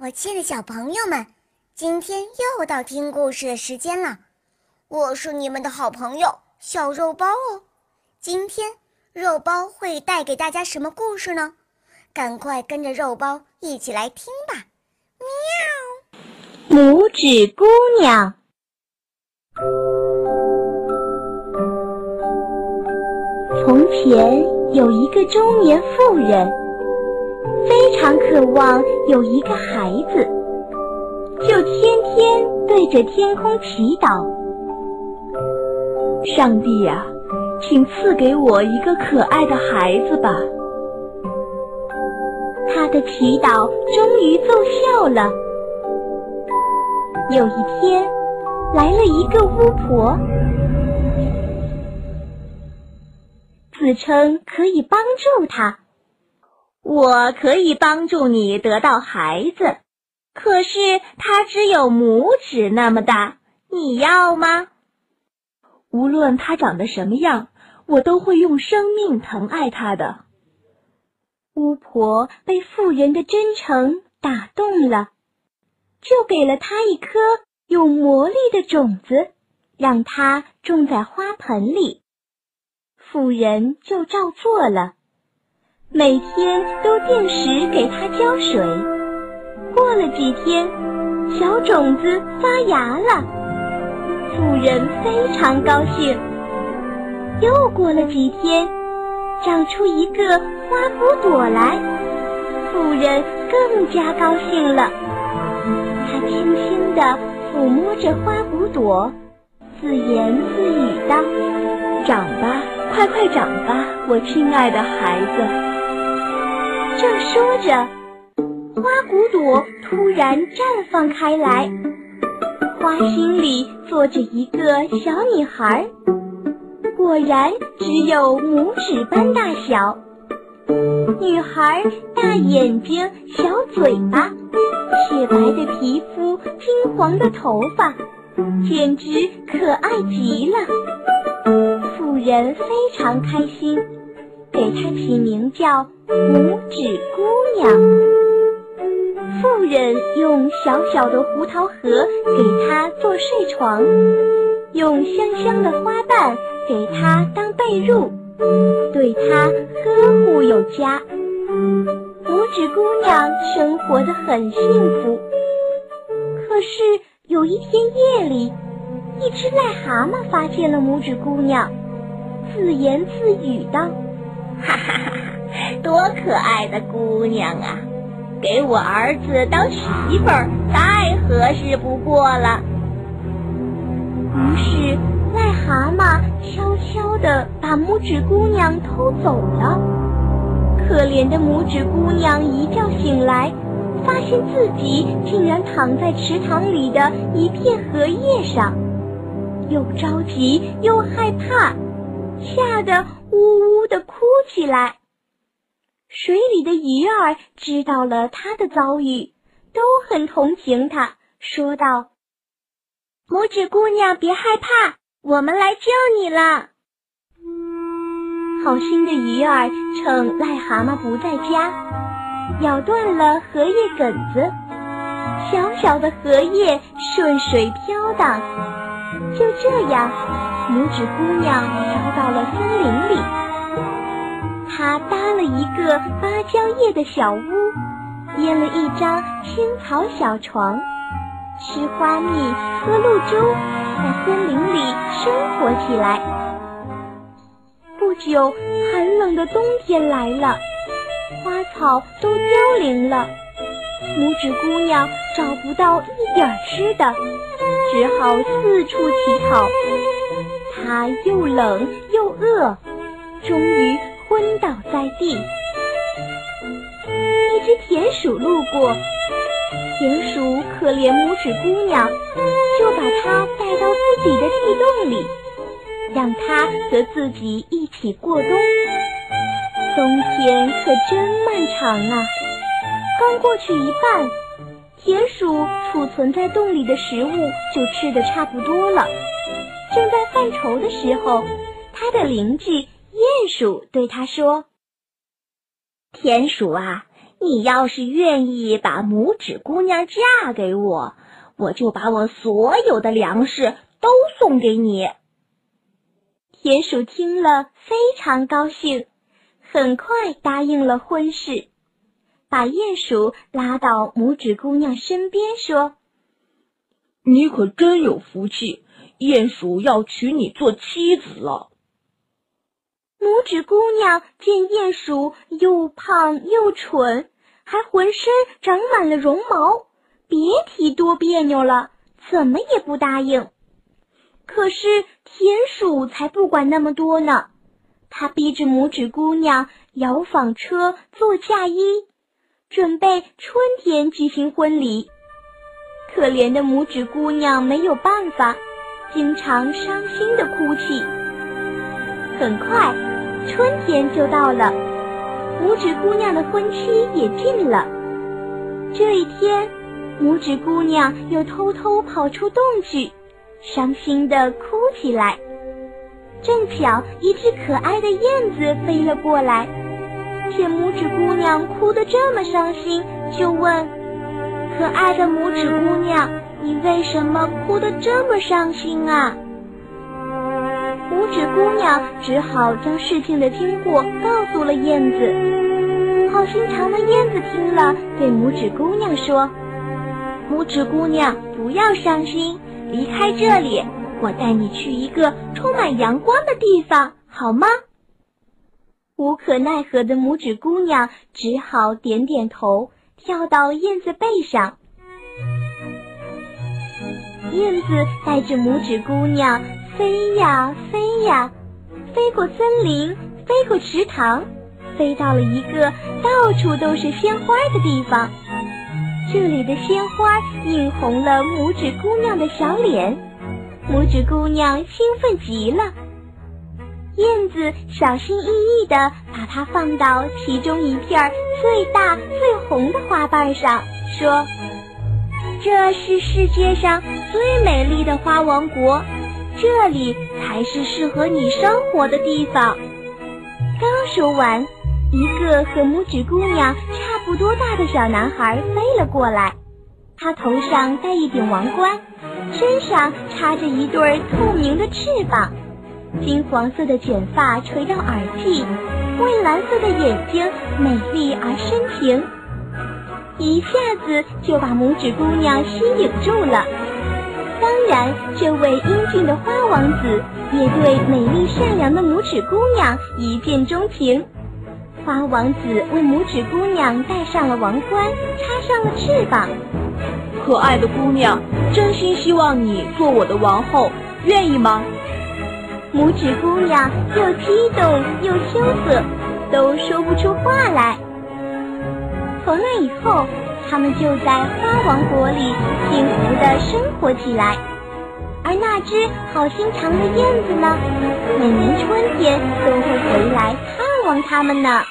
我亲爱的小朋友们，今天又到听故事的时间了。我是你们的好朋友小肉包哦。今天肉包会带给大家什么故事呢？赶快跟着肉包一起来听吧！喵。拇指姑娘。从前有一个中年妇人。非常渴望有一个孩子，就天天对着天空祈祷：“上帝呀，请赐给我一个可爱的孩子吧。”他的祈祷终于奏效了。有一天，来了一个巫婆，自称可以帮助他。我可以帮助你得到孩子，可是他只有拇指那么大，你要吗？无论他长得什么样，我都会用生命疼爱他的。巫婆被妇人的真诚打动了，就给了他一颗有魔力的种子，让他种在花盆里。妇人就照做了。每天都定时给它浇水。过了几天，小种子发芽了，妇人非常高兴。又过了几天，长出一个花骨朵来，妇人更加高兴了。她轻轻地抚摸着花骨朵，自言自语道：“长吧，快快长吧，我亲爱的孩子。”正说着，花骨朵突然绽放开来，花心里坐着一个小女孩，果然只有拇指般大小。女孩大眼睛、小嘴巴，雪白的皮肤、金黄的头发，简直可爱极了。妇人非常开心。给她起名叫拇指姑娘。妇人用小小的胡桃核给她做睡床，用香香的花瓣给她当被褥，对她呵护有加。拇指姑娘生活的很幸福。可是有一天夜里，一只癞蛤蟆发现了拇指姑娘，自言自语道。哈哈哈哈多可爱的姑娘啊！给我儿子当媳妇儿，再合适不过了。于是，癞蛤蟆悄悄地把拇指姑娘偷走了。可怜的拇指姑娘一觉醒来，发现自己竟然躺在池塘里的一片荷叶上，又着急又害怕，吓得。呜呜的哭起来。水里的鱼儿知道了他的遭遇，都很同情他，说道：“拇指姑娘，别害怕，我们来救你了。”好心的鱼儿趁癞蛤蟆不在家，咬断了荷叶梗子，小小的荷叶顺水飘荡。就这样。拇指姑娘飘到了森林里，他搭了一个芭蕉叶的小屋，编了一张青草小床，吃花蜜，喝露珠，在森林里生活起来。不久，寒冷的冬天来了，花草都凋零了，拇指姑娘找不到一点吃的，只好四处乞讨。她又冷又饿，终于昏倒在地。一只田鼠路过，田鼠可怜拇指姑娘，就把她带到自己的地洞里，让她和自己一起过冬。冬天可真漫长啊！刚过去一半，田鼠储存在洞里的食物就吃的差不多了。正在犯愁的时候，他的邻居鼹鼠对他说：“田鼠啊，你要是愿意把拇指姑娘嫁给我，我就把我所有的粮食都送给你。”田鼠听了非常高兴，很快答应了婚事，把鼹鼠拉到拇指姑娘身边说：“你可真有福气，鼹鼠要娶你做妻子了。”拇指姑娘见鼹鼠又胖又蠢，还浑身长满了绒毛，别提多别扭了，怎么也不答应。可是田鼠才不管那么多呢，他逼着拇指姑娘摇纺车做嫁衣，准备春天举行婚礼。可怜的拇指姑娘没有办法，经常伤心的哭泣。很快，春天就到了，拇指姑娘的婚期也近了。这一天，拇指姑娘又偷偷跑出洞去。伤心的哭起来，正巧一只可爱的燕子飞了过来，见拇指姑娘哭得这么伤心，就问：“可爱的拇指姑娘，你为什么哭得这么伤心啊？”拇指姑娘只好将事情的经过告诉了燕子。好心肠的燕子听了，对拇指姑娘说：“拇指姑娘，不要伤心。”离开这里，我带你去一个充满阳光的地方，好吗？无可奈何的拇指姑娘只好点点头，跳到燕子背上。燕子带着拇指姑娘飞呀飞呀，飞过森林，飞过池塘，飞到了一个到处都是鲜花的地方。这里的鲜花映红了拇指姑娘的小脸，拇指姑娘兴奋极了。燕子小心翼翼地把它放到其中一片最大最红的花瓣上，说：“这是世界上最美丽的花王国，这里才是适合你生活的地方。”刚说完。一个和拇指姑娘差不多大的小男孩飞了过来，他头上戴一顶王冠，身上插着一对透明的翅膀，金黄色的卷发垂到耳际，蔚蓝色的眼睛美丽而深情，一下子就把拇指姑娘吸引住了。当然，这位英俊的花王子也对美丽善良的拇指姑娘一见钟情。花王子为拇指姑娘戴上了王冠，插上了翅膀。可爱的姑娘，真心希望你做我的王后，愿意吗？拇指姑娘又激动又羞涩，都说不出话来。从那以后，他们就在花王国里幸福的生活起来。而那只好心肠的燕子呢，每年春天都会回来看望他们呢。